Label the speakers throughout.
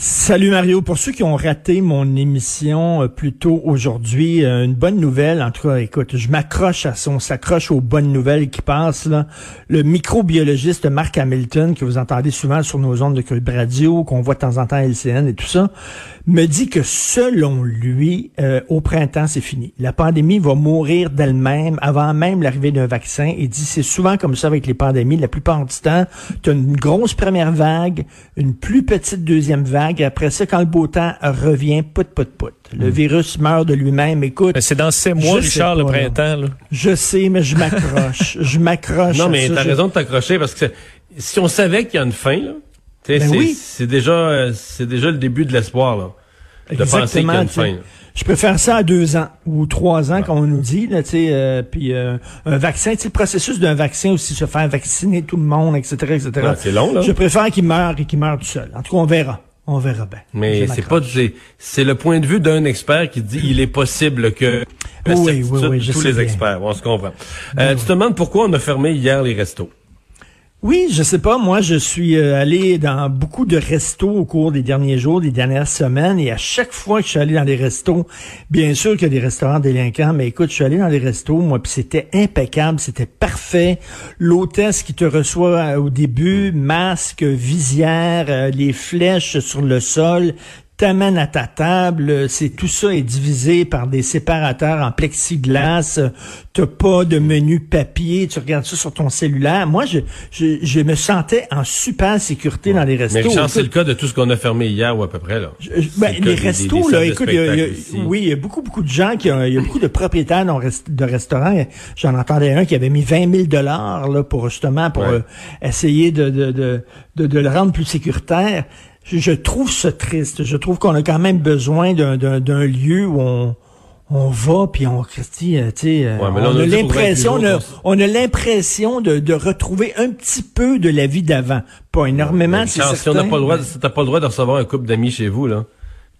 Speaker 1: Salut Mario. Pour ceux qui ont raté mon émission euh, plus tôt aujourd'hui, euh, une bonne nouvelle. En tout cas, écoute, je m'accroche à son, s'accroche aux bonnes nouvelles qui passent. Le microbiologiste Mark Hamilton, que vous entendez souvent sur nos ondes de Cube Radio, qu'on voit de temps en temps à LCN et tout ça, me dit que selon lui, euh, au printemps, c'est fini. La pandémie va mourir d'elle-même avant même l'arrivée d'un vaccin. Il dit c'est souvent comme ça avec les pandémies. La plupart du temps, tu as une grosse première vague, une plus petite deuxième vague. Et après ça, quand le beau temps revient, put, put, put. Le virus meurt de lui-même. Écoute.
Speaker 2: Mais c'est dans ces mois, Richard, le
Speaker 1: pas,
Speaker 2: printemps. Là.
Speaker 1: Je sais, mais je m'accroche. je m'accroche.
Speaker 2: Non, mais t'as
Speaker 1: Je-
Speaker 2: raison de t'accrocher parce que si on savait qu'il y a une fin, là,
Speaker 1: Ben
Speaker 2: c'est
Speaker 1: oui.
Speaker 2: c'est déjà, c'est déjà le début de l'espoir. là. De penser qu'il y a une fin.
Speaker 1: Je préfère ça à deux ans ou trois ans, comme on nous dit. Là, euh, puis euh, un vaccin, le processus d'un vaccin aussi, se faire vacciner tout le monde, etc., etc.
Speaker 2: Ouais, c'est long, là.
Speaker 1: Je préfère qu'il meure et qu'il meure tout seul. En tout cas, on verra. On verra bien.
Speaker 2: Mais c'est pas c'est c'est le point de vue d'un expert qui dit il est possible que
Speaker 1: Oui, oui, oui,
Speaker 2: tous les
Speaker 1: bien.
Speaker 2: experts, on se comprend. Euh, tu te demandes pourquoi on a fermé hier les restos.
Speaker 1: Oui, je sais pas. Moi, je suis euh, allé dans beaucoup de restos au cours des derniers jours, des dernières semaines, et à chaque fois que je suis allé dans les restos, bien sûr qu'il y a des restaurants délinquants, mais écoute, je suis allé dans les restos, moi, puis c'était impeccable, c'était parfait. L'hôtesse qui te reçoit euh, au début, masque, visière, euh, les flèches sur le sol, t'amène à ta table, c'est tout ça est divisé par des séparateurs en plexiglas, t'as pas de menu papier, tu regardes ça sur ton cellulaire. Moi, je, je, je me sentais en super sécurité dans les restos.
Speaker 2: Mais c'est le cas de tout ce qu'on a fermé hier ou à peu près là.
Speaker 1: je- ben,
Speaker 2: le
Speaker 1: les
Speaker 2: des-
Speaker 1: restos,
Speaker 2: des- des
Speaker 1: là, écoute, y a- y a- oui, il y a beaucoup, beaucoup de gens qui ont, il y a beaucoup de propriétaires de rest- de restaurants. J'en entendais un qui avait mis 20 000 dollars là pour justement pour
Speaker 2: Ouais.
Speaker 1: euh, essayer de, de, de, de, de le rendre plus sécuritaire. Je, trouve ça triste. Je trouve qu'on a quand même besoin d'un, d'un, d'un lieu où on on va puis on Christy,
Speaker 2: Ouais, on a
Speaker 1: l'impression, on
Speaker 2: 28
Speaker 1: a,
Speaker 2: jours
Speaker 1: on a l'impression de, de retrouver un petit peu de la vie d'avant. Pas énormément, c'est
Speaker 2: si on n'a pas le droit,
Speaker 1: mais-
Speaker 2: si t'as pas le droit de recevoir un couple d'amis chez vous là,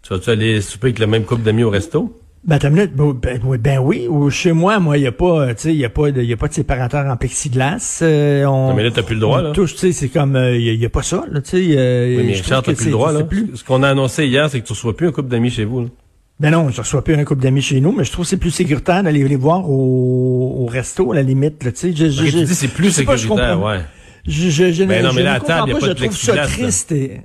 Speaker 2: tu vas-tu aller souper avec le même couple d'amis au resto?
Speaker 1: Ben, minute. Ben, ben, oui, ben oui, ou chez moi, moi, il y a pas, euh, tu sais, il y a pas de, y a pas de séparateur en plexiglas. euh, on,
Speaker 2: Non, mais là, t'as plus le droit, là.
Speaker 1: touche, tu sais, c'est comme, euh, il y, a- pas ça, là, tu sais. euh,
Speaker 2: Oui, mais
Speaker 1: je
Speaker 2: Richard, t'as plus le droit, là.
Speaker 1: plus-
Speaker 2: Ce qu'on a annoncé hier, c'est que tu reçois plus un couple d'amis chez vous, là.
Speaker 1: Ben non, je reçois plus un couple d'amis chez nous, mais je trouve que c'est plus sécuritaire d'aller les voir au, au resto, à la limite, là, tu sais. Je, je, je-
Speaker 2: tu dis c'est plus
Speaker 1: je pas, je
Speaker 2: sécuritaire,
Speaker 1: comprends-
Speaker 2: ouais.
Speaker 1: Je, je, je,
Speaker 2: Ben
Speaker 1: ne-
Speaker 2: non, mais
Speaker 1: je
Speaker 2: là, à table, a
Speaker 1: pas, je trouve ça triste. et-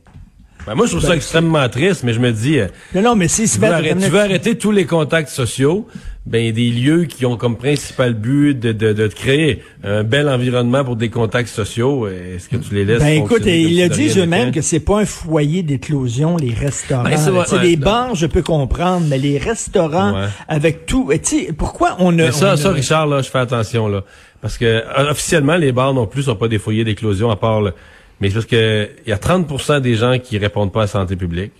Speaker 2: Ben, moi, je trouve ça extrêmement triste, mais je me dis, euh,
Speaker 1: Non, non, mais si,
Speaker 2: tu, veux
Speaker 1: ben,
Speaker 2: arrêter, tu veux arrêter tous les contacts sociaux, ben, des lieux qui ont comme principal but de, de, de créer un bel environnement pour des contacts sociaux. Est-ce que tu les laisses
Speaker 1: Ben écoute, il a dit eux-mêmes que c'est pas un foyer d'éclosion les restaurants.
Speaker 2: Ben, c'est ouais,
Speaker 1: les
Speaker 2: non.
Speaker 1: bars, je peux comprendre, mais les restaurants
Speaker 2: Ouais.
Speaker 1: avec tout, et tu sais, pourquoi on a
Speaker 2: Mais ça,
Speaker 1: on
Speaker 2: ça,
Speaker 1: a-
Speaker 2: Richard, là, je fais attention, là. Parce que, euh, officiellement, les bars non plus sont pas des foyers d'éclosion, à part, le- mais c'est parce que, il y a 30% des gens qui répondent pas à la santé publique.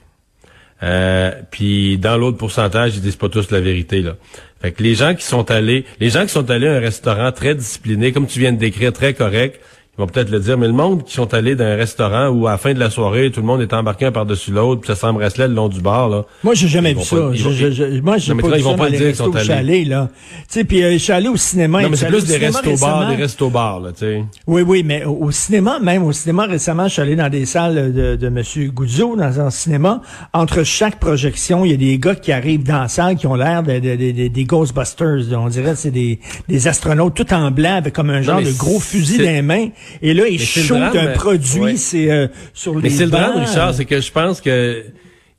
Speaker 2: Euh, puis dans l'autre pourcentage, ils disent pas tous la vérité là. Fait que les gens qui sont allés, les gens qui sont allés à un restaurant très discipliné, comme tu viens de décrire, très correct, ils vont peut-être le dire, mais le monde qui sont allés dans un restaurant où à la fin de la soirée, tout le monde est embarqué un par-dessus l'autre, puis ça s'embrassait le long du bar là.
Speaker 1: Moi, j'ai jamais vu ça.
Speaker 2: pas-
Speaker 1: Je- je- je- moi, j'ai pas vu
Speaker 2: ils vont
Speaker 1: ça
Speaker 2: pas
Speaker 1: dans
Speaker 2: dire qu'ils sont allés.
Speaker 1: allé, là. Tu sais, puis euh, je suis allé au cinéma.
Speaker 2: Non, mais c'est plus des restos-bars, des restos-bars, là, tu sais.
Speaker 1: Oui, oui, mais au, cinéma, même au cinéma récemment, je suis allé dans des salles de, de Monsieur Goudzo, dans un cinéma. Entre chaque projection, il y a des gars qui arrivent dans la salle qui ont l'air de, de- de- de- des Ghostbusters. On dirait que c'est des, des astronautes tout en blanc avec comme un genre de gros fusil dans les mains. Et là, shootent
Speaker 2: drame,
Speaker 1: un
Speaker 2: mais-
Speaker 1: produit,
Speaker 2: ouais.
Speaker 1: c'est euh, sur les
Speaker 2: Mais c'est le drame. Richard, c'est que je pense que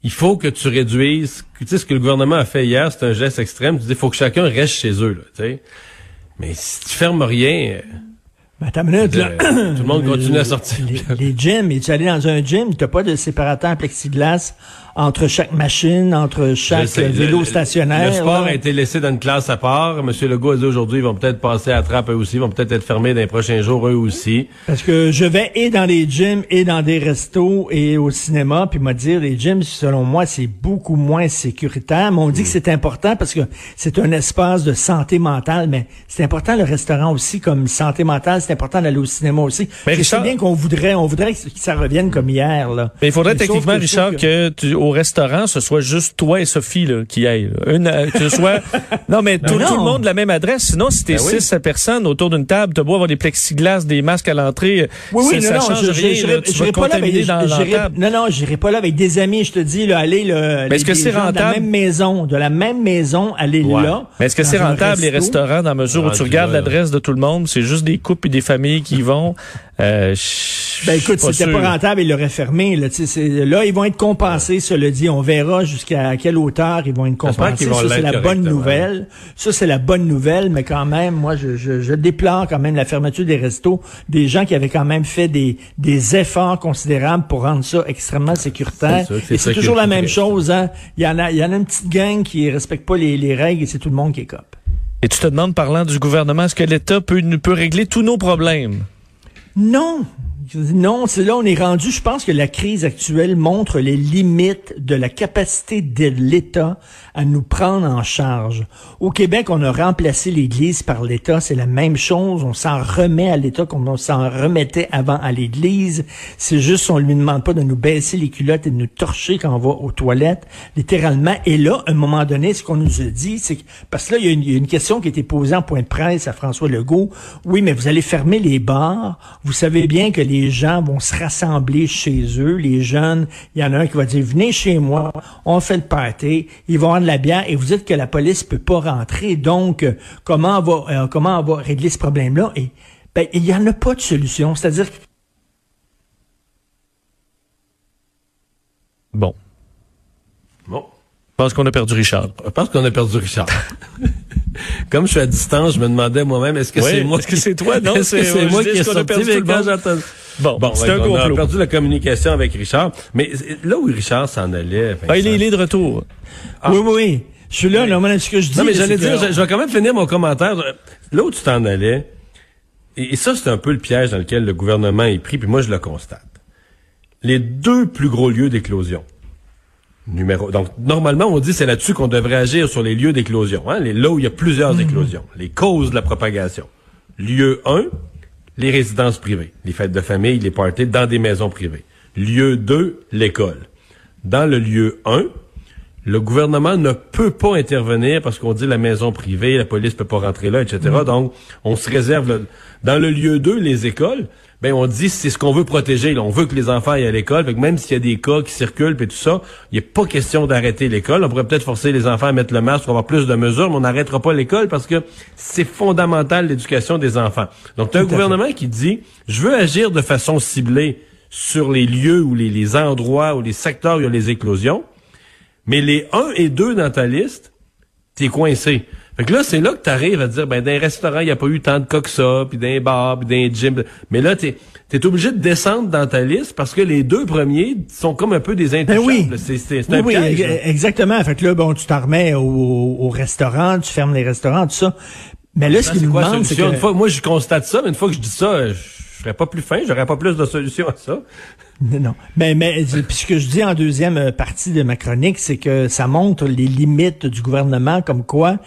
Speaker 2: il faut que tu réduises. Tu sais ce que le gouvernement a fait hier, c'est un geste extrême. Tu dis, il faut que chacun reste chez eux, là, tu sais. Mais si tu fermes rien,
Speaker 1: Ben, attends une minute, là.
Speaker 2: euh, tout le monde continue à sortir.
Speaker 1: Les, les gyms, et tu allé dans un gym, t'as pas de séparateur en plexiglas? Entre chaque machine, entre chaque
Speaker 2: sais,
Speaker 1: vélo
Speaker 2: le-
Speaker 1: stationnaire.
Speaker 2: Le sport
Speaker 1: là.
Speaker 2: a été laissé dans une classe à part. Monsieur Legault a dit aujourd'hui, ils vont peut-être passer à trappe eux aussi, ils vont peut-être être fermés dans les prochains jours eux aussi.
Speaker 1: Parce que je vais et dans les gyms et dans des restos et au cinéma, puis m'a dire les gyms, selon moi, c'est beaucoup moins sécuritaire. Mais on dit que c'est important parce que c'est un espace de santé mentale, mais c'est important le restaurant aussi comme santé mentale. C'est important d'aller au cinéma aussi.
Speaker 2: Mais
Speaker 1: je sais
Speaker 2: Richard-
Speaker 1: bien qu'on voudrait, on voudrait que ça revienne comme hier là.
Speaker 2: Mais il faudrait
Speaker 1: Mais
Speaker 2: techniquement,
Speaker 1: que
Speaker 2: Richard,
Speaker 1: trouve
Speaker 2: que, tu,
Speaker 3: au restaurant, ce soit juste toi et Sophie là, qui aillent. Une, euh, que ce soit... non, mais tout,
Speaker 1: non.
Speaker 3: tout le monde la même adresse. Sinon, si t'es
Speaker 2: Ben oui.
Speaker 3: six personnes autour d'une table, t'as beau avoir des plexiglas, des masques à l'entrée,
Speaker 1: Oui, oui,
Speaker 3: ça,
Speaker 1: non,
Speaker 3: ça
Speaker 1: non,
Speaker 3: change
Speaker 1: je,
Speaker 3: rien.
Speaker 1: je,
Speaker 3: là.
Speaker 1: je,
Speaker 3: tu vas
Speaker 1: pas là avec,
Speaker 3: dans, table.
Speaker 1: non, non, j'irai pas là avec des amis, je te dis, là, aller, là,
Speaker 3: Mais est-ce
Speaker 1: les-
Speaker 3: que
Speaker 1: des
Speaker 3: c'est
Speaker 1: gens de la
Speaker 3: rentable?
Speaker 1: même maison, de la même maison, aller
Speaker 2: Ouais.
Speaker 1: là.
Speaker 3: Mais est-ce que c'est rentable, les restaurants, dans la mesure où tu
Speaker 2: Rendu
Speaker 3: regardes l'adresse de tout le monde, c'est juste des couples et des familles qui vont? Euh,
Speaker 1: Ben écoute, c'était pas rentable, ils l'auraient fermé. Là, Tu sais, c'est- là, ils vont être compensés, cela dit. On verra jusqu'à quelle hauteur ils vont être compensés.
Speaker 2: vont
Speaker 1: Ça, c'est la bonne nouvelle. Ça, c'est la bonne nouvelle, mais quand même, moi, je, je, je déplore quand même la fermeture des restos. Des gens qui avaient quand même fait des, des efforts considérables pour rendre ça extrêmement sécuritaire.
Speaker 2: C'est
Speaker 1: Et
Speaker 2: ça
Speaker 1: c'est toujours la même chose. Hein. Il, y en a, il y en a une petite gang qui respecte pas les, les règles et c'est tout le monde qui est cop.
Speaker 3: Et tu te demandes, parlant du gouvernement, est-ce que l'État peut, peut régler tous nos problèmes?
Speaker 1: Non. Non, c'est là on est rendu. Je pense que la crise actuelle montre les limites de la capacité de l'État à nous prendre en charge. Au Québec, on a remplacé l'Église par l'État. C'est la même chose. On s'en remet à l'État comme on s'en remettait avant à l'Église. C'est juste on lui demande pas de nous baisser les culottes et de nous torcher quand on va aux toilettes, littéralement. Et là, à un moment donné, ce qu'on nous a dit, c'est que parce que là, il y, a une, il y a une question qui a été posée en point de presse à François Legault. Oui, mais vous allez fermer les bars. Vous savez bien que les gens vont se rassembler chez eux. Les jeunes, il y en a un qui va dire venez chez moi, on fait le party, ils vont avoir de la bière et vous dites que la police peut pas rentrer. Donc, euh, comment on va euh, comment on va régler ce problème-là? Et ben, il y en a pas de solution. C'est-à-dire
Speaker 3: Bon.
Speaker 2: Bon.
Speaker 3: Je pense qu'on a perdu Richard.
Speaker 2: Je pense qu'on a perdu Richard. Comme je suis à distance, je me demandais moi-même, est-ce que
Speaker 3: Oui,
Speaker 2: c'est moi
Speaker 3: est-ce que c'est toi? Non, c'est-
Speaker 2: c'est
Speaker 3: je
Speaker 2: moi qui ai sorti,
Speaker 3: perdu tout le
Speaker 2: quand.
Speaker 3: Bon,
Speaker 2: Bon,
Speaker 3: c'est
Speaker 2: ouais,
Speaker 3: un
Speaker 2: on a perdu la communication avec Richard. Mais là où Richard s'en allait...
Speaker 3: Ah, il, est, il est de retour.
Speaker 1: oui, oui, oui. Je suis là, là, moi, ce que je dis.
Speaker 2: Non, mais j'allais
Speaker 1: que-
Speaker 2: dire, je, je vais quand même finir mon commentaire. Là où tu t'en allais, et, et ça, c'est un peu le piège dans lequel le gouvernement est pris, puis moi, je le constate. Les deux plus gros lieux d'éclosion. Numéro. Donc, normalement, on dit c'est là-dessus qu'on devrait agir sur les lieux d'éclosion, hein, les, là où il y a plusieurs éclosions, les causes de la propagation. Lieu 1, les résidences privées, les fêtes de famille, les parties dans des maisons privées. Lieu 2, l'école. Dans le lieu 1, le gouvernement ne peut pas intervenir parce qu'on dit la maison privée, la police peut pas rentrer là, etc. Donc, on se réserve. le- Dans le lieu 2, les écoles, ben on dit c'est ce qu'on veut protéger. là. On veut que les enfants aillent à l'école. Fait que même s'il y a des cas qui circulent et tout ça, il n'y a pas question d'arrêter l'école. On pourrait peut-être forcer les enfants à mettre le masque pour avoir plus de mesures, mais on n'arrêtera pas l'école parce que c'est fondamental l'éducation des enfants. Donc, tu as un gouvernement qui dit je veux agir de façon ciblée sur les lieux ou les, les endroits ou les secteurs où il y a les éclosions. Mais les 1 et 2 dans ta liste, t'es coincé. Fait que là, c'est là que t'arrives à dire, ben, dans les restaurants, il n'y a pas eu tant de cas que ça, puis les bars, puis les gyms. Mais là, t'es es obligé de descendre dans ta liste parce que les deux premiers sont comme un peu des intouchables.
Speaker 1: Ben oui.
Speaker 2: C'est
Speaker 1: Oui,
Speaker 2: un
Speaker 1: oui,
Speaker 2: piège.
Speaker 1: ex-
Speaker 2: là.
Speaker 1: exactement. Fait que là, bon, tu t'en remets au, au restaurant, tu fermes les restaurants, tout ça. Mais là, ce
Speaker 2: c'est
Speaker 1: nous
Speaker 2: quoi la
Speaker 1: demandent, c'est que...
Speaker 2: Une fois, moi, je constate ça, mais une fois que je dis ça, je ferais pas plus fin, j'aurais pas plus de solution à ça.
Speaker 1: Non, non. Mais, mais puis ce que je dis en deuxième euh, partie de ma chronique, c'est que ça montre les limites du gouvernement, comme quoi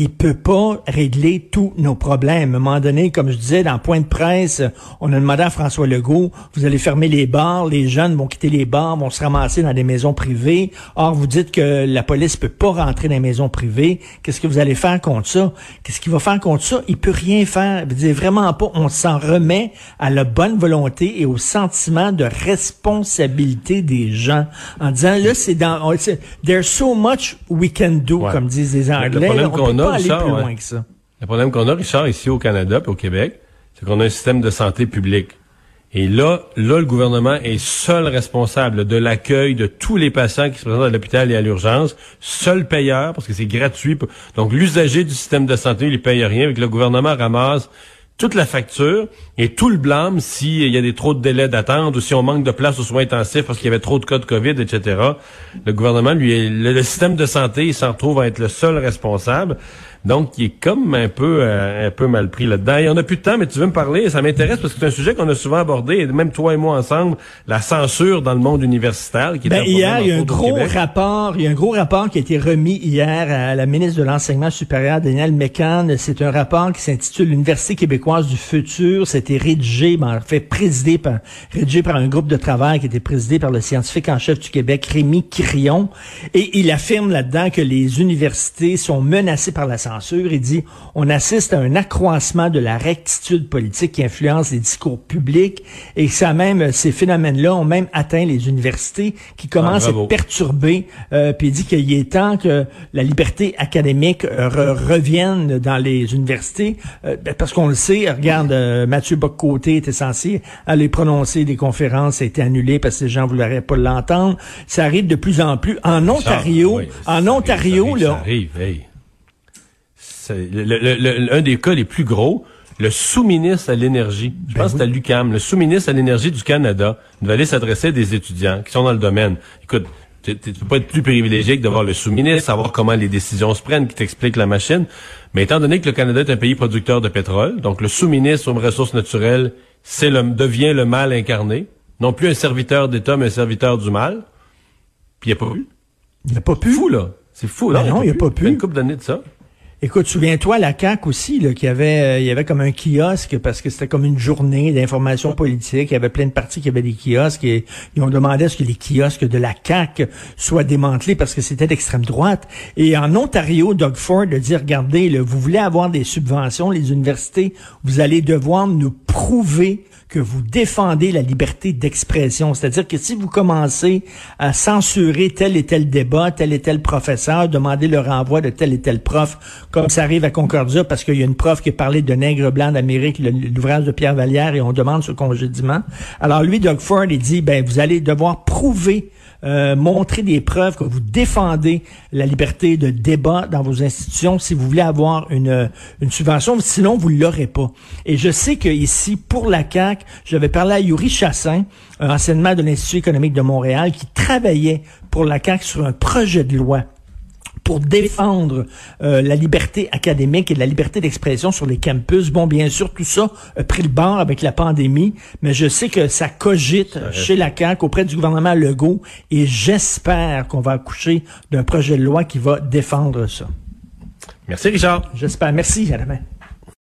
Speaker 1: il peut pas régler tous nos problèmes. À un moment donné, comme je disais, dans Point de presse, on a demandé à François Legault, vous allez fermer les bars, les jeunes vont quitter les bars, vont se ramasser dans des maisons privées. Or, vous dites que la police peut pas rentrer dans les maisons privées. Qu'est-ce que vous allez faire contre ça? Qu'est-ce qu'il va faire contre ça? Il peut rien faire. Veux dire, vraiment pas. On s'en remet à la bonne volonté et au sentiment de responsabilité des gens en disant, là, c'est dans, there's so much we can do,
Speaker 2: Ouais.
Speaker 1: comme disent les
Speaker 2: Le
Speaker 1: Anglais.
Speaker 2: problème qu'on a,
Speaker 1: pas aller
Speaker 2: Richard,
Speaker 1: plus
Speaker 2: ouais.
Speaker 1: loin que ça.
Speaker 2: Le problème qu'on a, Richard, ici au Canada et au Québec, c'est qu'on a un système de santé publique. Et là, là, le gouvernement est seul responsable de l'accueil de tous les patients qui se présentent à l'hôpital et à l'urgence, seul payeur, parce que c'est gratuit. Donc, l'usager du système de santé, il ne paye rien, avec le gouvernement ramasse toute la facture et tout le blâme s'il y a des trop de délais d'attente ou si on manque de place aux soins intensifs parce qu'il y avait trop de cas de COVID, etc. Le gouvernement, lui, le, le système de santé, il s'en retrouve à être le seul responsable. Donc, il est comme un peu euh, un peu mal pris là-dedans. Et on n'a plus de temps, mais tu veux me parler, ça m'intéresse parce que c'est un sujet qu'on a souvent abordé, et même toi et moi ensemble, la censure dans le monde universitaire. Qui
Speaker 1: Ben, hier, il y a un gros rapport, il y a un gros rapport qui a été remis hier à la ministre de l'Enseignement supérieur, Danielle Mécan. C'est un rapport qui s'intitule L'Université québécoise du futur. C'était rédigé, ben, fait présidé par, rédigé par un groupe de travail qui était présidé par le scientifique en chef du Québec, Rémi Crillon. Et il affirme là-dedans que les universités sont menacées par la censure. Il dit, on assiste à un accroissement de la rectitude politique qui influence les discours publics et ça même, ces phénomènes-là ont même atteint les universités qui commencent à être perturbées. Euh, puis il dit qu'il est temps que la liberté académique euh, revienne dans les universités, euh, ben, parce qu'on le sait, regarde, euh, Mathieu Boccoté était censé aller prononcer des conférences, ça a été annulé parce que les gens ne voulaient pas l'entendre. Ça arrive de plus en plus. En Ontario, en Ontario,
Speaker 2: là... C'est un des cas les plus gros, le sous-ministre à l'énergie, je ben pense que c'est à l'UCAM, le sous-ministre à l'énergie du Canada, va aller s'adresser à des étudiants qui sont dans le domaine. Écoute, tu ne peux pas être plus privilégié que de voir le sous-ministre, savoir comment les décisions se prennent, qui t'explique la machine. Mais étant donné que le Canada est un pays producteur de pétrole, donc le sous-ministre aux ressources naturelles c'est le, devient le mal incarné, non plus un serviteur d'État, mais un serviteur du mal. Puis il n'y a pas pu.
Speaker 1: Il a pas pu.
Speaker 2: C'est fou, là. C'est fou, là.
Speaker 1: Ben non, il n'y a, pas pu.
Speaker 2: une couple d'années de ça.
Speaker 1: Écoute, souviens-toi la CAC aussi, là, qu'il y avait, euh, il y avait comme un kiosque parce que c'était comme une journée d'information politique. Il y avait plein de partis qui avaient des kiosques et ils ont demandé à ce que les kiosques de la CAC soient démantelés parce que c'était d'extrême droite. Et en Ontario, Doug Ford a dit, regardez, vous voulez avoir des subventions, les universités, vous allez devoir nous prouver que vous défendez la liberté d'expression. C'est-à-dire que si vous commencez à censurer tel et tel débat, tel et tel professeur, demander le renvoi de tel et tel prof, comme ça arrive à Concordia parce qu'il y a une prof qui parlé de nègre blanc d'Amérique, l'ouvrage de Pierre Vallière, et on demande ce congédiement. Alors lui, Doug Ford, il dit, ben, vous allez devoir prouver euh, montrer des preuves que vous défendez la liberté de débat dans vos institutions si vous voulez avoir une, une subvention, sinon vous l'aurez pas. Et je sais que ici, pour la CAQ, j'avais parlé à Yuri Chassin, un enseignement de l'Institut économique de Montréal, qui travaillait pour la CAQ sur un projet de loi pour défendre euh, la liberté académique et la liberté d'expression sur les campus. Bon, bien sûr, tout ça a pris le bord avec la pandémie, mais je sais que ça cogite chez la CAQ auprès du gouvernement Legault et j'espère qu'on va accoucher d'un projet de loi qui va défendre ça.
Speaker 2: Merci, Richard.
Speaker 1: J'espère. Merci, à